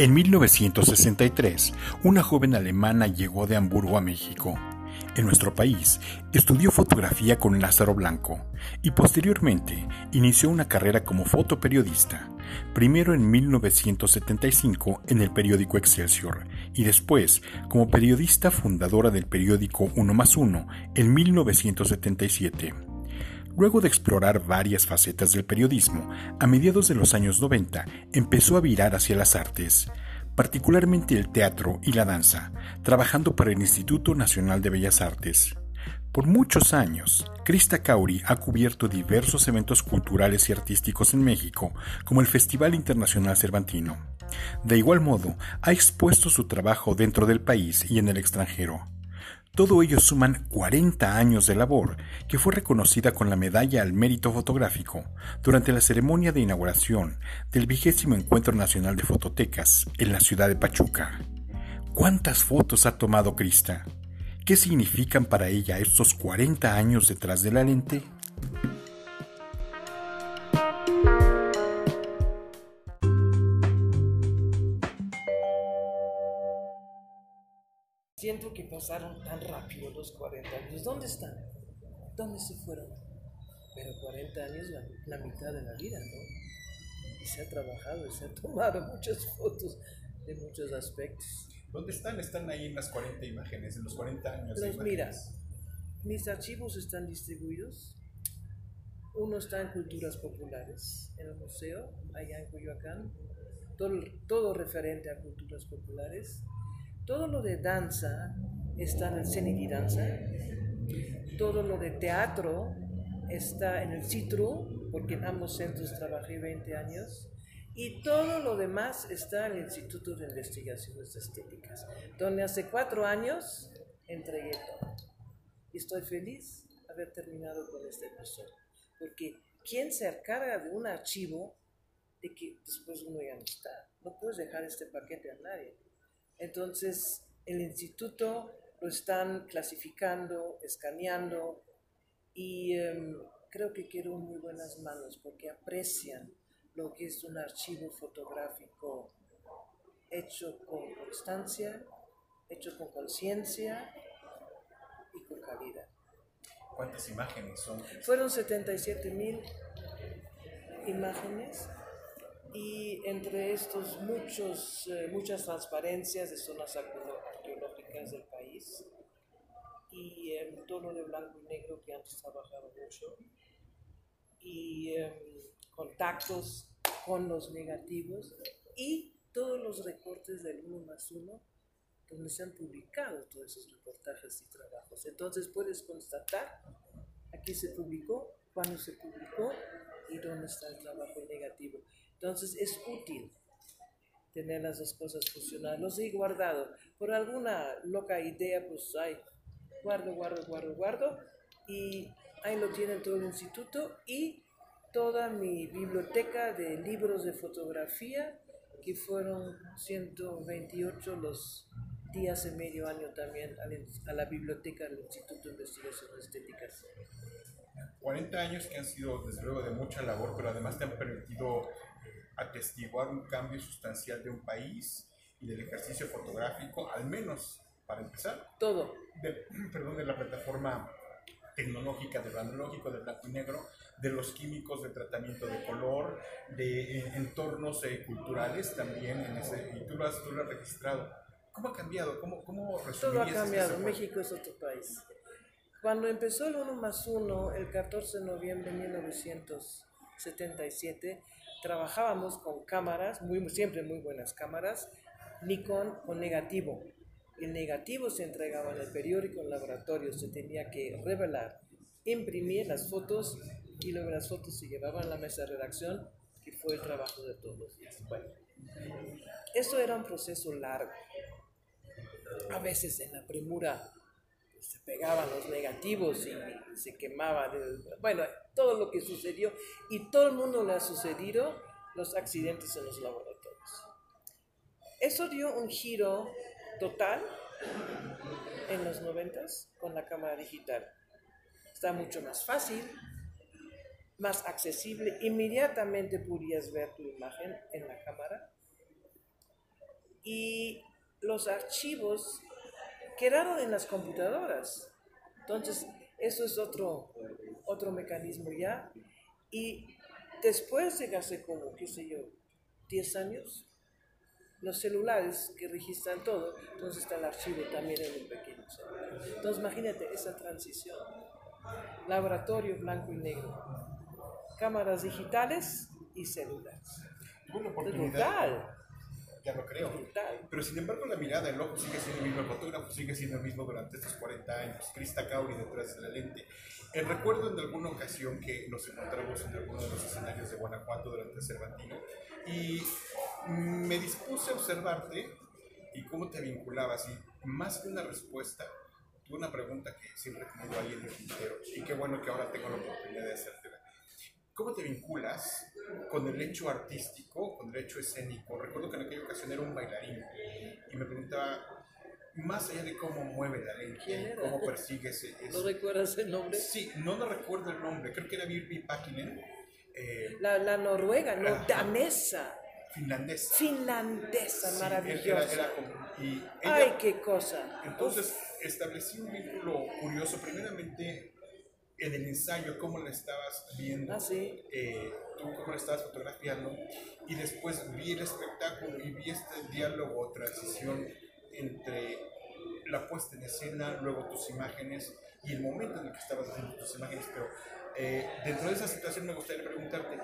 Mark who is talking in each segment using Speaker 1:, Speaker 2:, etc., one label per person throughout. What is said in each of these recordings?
Speaker 1: En 1963, una joven alemana llegó de Hamburgo a México. En nuestro país, estudió fotografía con Lázaro Blanco y posteriormente inició una carrera como fotoperiodista, primero en 1975 en el periódico Excelsior y después como periodista fundadora del periódico Uno más Uno en 1977. Luego de explorar varias facetas del periodismo, a mediados de los años 90 empezó a virar hacia las artes, particularmente el teatro y la danza, trabajando para el Instituto Nacional de Bellas Artes. Por muchos años, Krista Kauri ha cubierto diversos eventos culturales y artísticos en México, como el Festival Internacional Cervantino. De igual modo, ha expuesto su trabajo dentro del país y en el extranjero. Todo ello suman 40 años de labor, que fue reconocida con la Medalla al Mérito Fotográfico durante la ceremonia de inauguración del vigésimo Encuentro Nacional de Fototecas en la ciudad de Pachuca. ¿Cuántas fotos ha tomado Krista? ¿Qué significan para ella estos 40 años detrás de la lente?
Speaker 2: Siento que pasaron tan rápido los 40 años. ¿Dónde están? ¿Dónde se fueron? Pero 40 años la, la mitad de la vida, ¿no? Y se ha trabajado y se ha tomado muchas fotos de muchos aspectos.
Speaker 1: ¿Dónde están? Están ahí en las 40 imágenes, en los 40 años.
Speaker 2: Los miras. Mis archivos están distribuidos. Uno está en Culturas Populares, en el museo, allá en Coyoacán. Todo, todo referente a culturas populares. Todo lo de danza está en el CENIDI Danza. Todo lo de teatro está en el CITRU, porque en ambos centros trabajé 20 años. Y todo lo demás está en el Instituto de Investigaciones Estéticas, donde hace cuatro años entregué todo. Y estoy feliz haber terminado con este episodio. Porque ¿quién se encarga de un archivo de que después uno ya no está? No puedes dejar este paquete a nadie. Entonces, el instituto lo están clasificando, escaneando y em, creo que quedó muy buenas manos porque aprecian lo que es un archivo fotográfico hecho con constancia, hecho con conciencia y con calidad.
Speaker 1: ¿Cuántas imágenes son?
Speaker 2: Fueron 77 mil imágenes y entre estos muchos, eh, muchas transparencias de zonas arqueológicas del país y en tono de blanco y negro que antes trabajaba mucho y em, contactos con los negativos y todos los recortes del 1 más 1 donde se han publicado todos esos reportajes y trabajos. Entonces puedes constatar, aquí se publicó, cuándo se publicó y dónde está el trabajo negativo. Entonces es útil tener las dos cosas fusionadas. Los he guardado. Por alguna loca idea, pues ay, guardo, guardo, guardo, guardo. Y ahí lo tiene todo el instituto y toda mi biblioteca de libros de fotografía, que fueron 128 los días y medio año también a la biblioteca del Instituto de Investigaciones Estéticas.
Speaker 1: 40 años que han sido desde luego de mucha labor, pero además te han permitido atestiguar un cambio sustancial de un país y del ejercicio fotográfico, al menos para empezar.
Speaker 2: Todo.
Speaker 1: perdón, de la plataforma tecnológica, del analógico, del blanco y negro, de los químicos de tratamiento de color, de eh, entornos eh, culturales también, en ese, y tú lo, has, tú lo has registrado. ¿Cómo ha cambiado? ¿Cómo, cómo
Speaker 2: Todo ha cambiado, México es otro país. Cuando empezó el 1 más 1, el 14 de noviembre de 1977, trabajábamos con cámaras, muy, siempre muy buenas cámaras, Nikon con negativo. El negativo se entregaba en el periódico, en laboratorio, se tenía que revelar, imprimir las fotos y luego las fotos se llevaban a la mesa de redacción, que fue el trabajo de todos. Bueno, eso era un proceso largo. A veces en la premura se pegaban los negativos y se quemaba. bueno, todo lo que sucedió y todo el mundo le ha sucedido los accidentes en los laboratorios. Eso dio un giro total en los noventas con la cámara digital. Está mucho más fácil, más accesible. Inmediatamente podías ver tu imagen en la cámara y los archivos quedaron en las computadoras. Entonces, eso es otro, otro mecanismo ya. Y después de hace como, qué sé yo, 10 años, los celulares que registran todo, entonces está el archivo también en un pequeño celular. Entonces imagínate esa transición. Laboratorio blanco y negro. Cámaras digitales y celulares.
Speaker 1: Una
Speaker 2: Brutal.
Speaker 1: Ya lo creo. Pero sin embargo la mirada, el ojo sigue siendo el mismo, el fotógrafo sigue siendo el mismo durante estos 40 años. Krista Kauri detrás de la lente. El recuerdo en alguna ocasión que nos encontramos en alguno de los escenarios de Guanajuato durante el Cervantino y me dispuse a observarte y cómo te vinculabas y más que una respuesta, tuve una pregunta que siempre he tenido ahí en el tintero y qué bueno que ahora tengo la oportunidad de hacértela. ¿Cómo te vinculas con el hecho artístico, con el hecho escénico? Recuerdo que en aquella ocasión era un bailarín y me preguntaba, más allá de cómo mueve la
Speaker 2: ¿Quién
Speaker 1: lente,
Speaker 2: era?
Speaker 1: cómo persigue ese... ese-
Speaker 2: ¿No recuerdas el nombre?
Speaker 1: Sí, no me recuerdo el nombre, creo que era Virpi Pakinen, eh,
Speaker 2: La, la noruega, no,
Speaker 1: Ajá.
Speaker 2: danesa,
Speaker 1: finlandesa.
Speaker 2: finlandesa,
Speaker 1: Sí,
Speaker 2: maravillosa.
Speaker 1: Era, era como, y ella-
Speaker 2: Ay, qué cosa.
Speaker 1: Entonces establecí un vínculo curioso, primeramente en el ensayo, cómo la estabas viendo,
Speaker 2: Ah, sí.
Speaker 1: eh, tú cómo la estabas fotografiando, y después vi el espectáculo y vi este diálogo o transición entre la puesta en escena, luego tus imágenes y el momento en el que estabas haciendo tus imágenes. Pero eh, dentro de esa situación me gustaría preguntarte,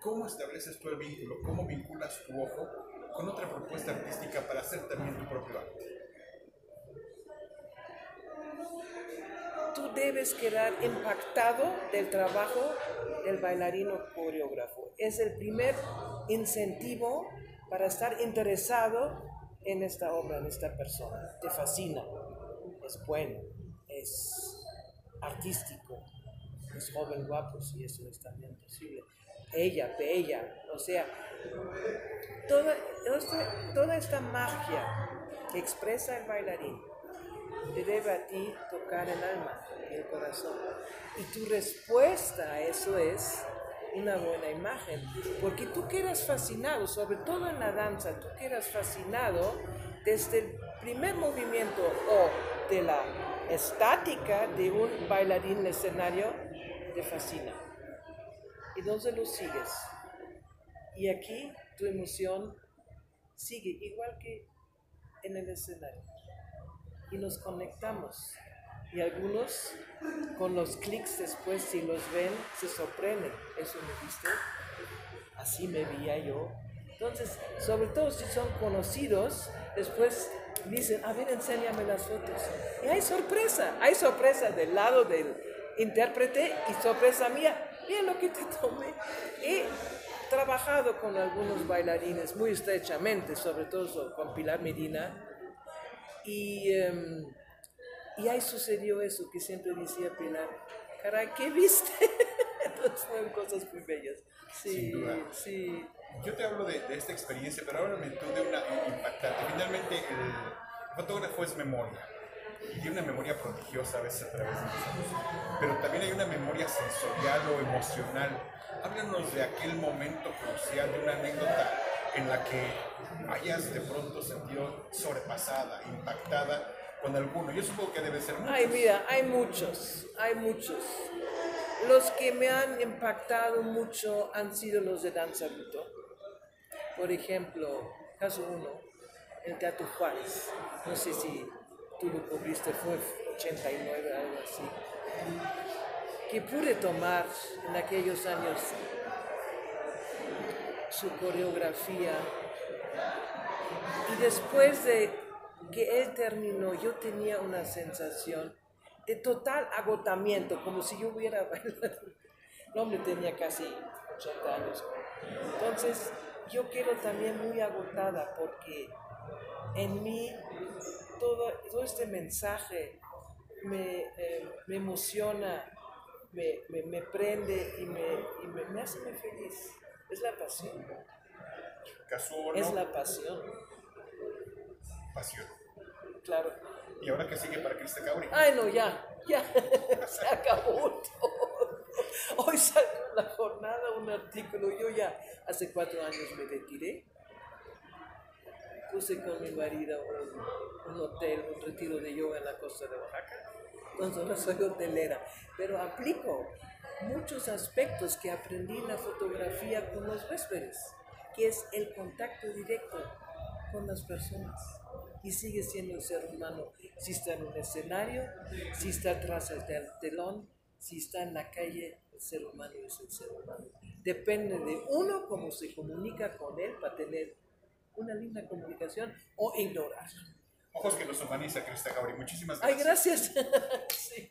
Speaker 1: ¿cómo estableces tú el vínculo? ¿Cómo vinculas tu ojo con otra propuesta artística para hacer también tu propio arte?
Speaker 2: Tú debes quedar impactado del trabajo del bailarino coreógrafo. Es el primer incentivo para estar interesado en esta obra, en esta persona. Te fascina, es bueno, es artístico, es joven, guapo, si eso es también posible. Ella, bella, o sea, toda, toda esta magia que expresa el bailarín debe a ti tocar el alma y el corazón. Y tu respuesta a eso es una buena imagen, porque tú quedas fascinado, sobre todo en la danza, tú quedas fascinado desde el primer movimiento o de la estática de un bailarín en el escenario, te fascina. Y entonces lo sigues. Y aquí tu emoción sigue igual que en el escenario y nos conectamos. Y algunos con los clics después, si los ven, se sorprenden. Eso me viste, así me veía yo. Entonces, sobre todo si son conocidos, después dicen, a ver, enséñame las fotos. Y hay sorpresa, hay sorpresa del lado del intérprete y sorpresa mía. Mira lo que te tomé. He trabajado con algunos bailarines muy estrechamente, sobre todo con Pilar Medina, y, em, y ahí sucedió eso que siempre decía Pilar, caray, ¿qué viste? Entonces fueron cosas muy bellas. Sí,
Speaker 1: Sin duda.
Speaker 2: sí.
Speaker 1: Yo te hablo de, de esta experiencia, pero háblame tú de una impactante. Finalmente, el fotógrafo es memoria. Y tiene una memoria prodigiosa a veces a través de los años. Pero también hay una memoria sensorial o emocional. Háblanos de aquel momento crucial, de una anécdota en la que hayas de pronto sentido sobrepasada, impactada con alguno. Yo supongo que debe ser muchos.
Speaker 2: Ay, mira, hay muchos, hay muchos. Los que me han impactado mucho han sido los de danza Ruto. Por ejemplo, caso uno, el Teatro Juárez. No sé si tú lo cubriste, fue 89, algo así. Que pude tomar en aquellos años su coreografía. Y después de que él terminó, yo tenía una sensación de total agotamiento, como si yo hubiera bailado. El hombre tenía casi 80 años. Entonces, yo quedo también muy agotada porque en mí todo, todo este mensaje me, eh, me emociona, me, me, prende y, me, y me hace muy feliz. Es la pasión,
Speaker 1: Casuó,
Speaker 2: es la pasión,
Speaker 1: pasión.
Speaker 2: claro.
Speaker 1: ¿Y ahora qué sigue para Krista Kauri?
Speaker 2: Ay, no, ya, ya, se acabó todo. Hoy salió en la jornada un artículo, yo ya hace cuatro años me retiré. puse con mi marido un, un hotel, un retiro de yoga en la costa de Oaxaca. Entonces no soy hotelera, pero aplico muchos aspectos que aprendí en la fotografía con los huéspedes, que es el contacto directo con las personas. Y sigue siendo el ser humano, si está en un escenario, si está atrás del telón, si está en la calle, el ser humano es el ser humano. Depende de uno cómo se comunica con él para tener una linda comunicación o ignorarlo.
Speaker 1: Ojos que nos humaniza, Crista Gabri. Muchísimas gracias.
Speaker 2: Ay, gracias. sí.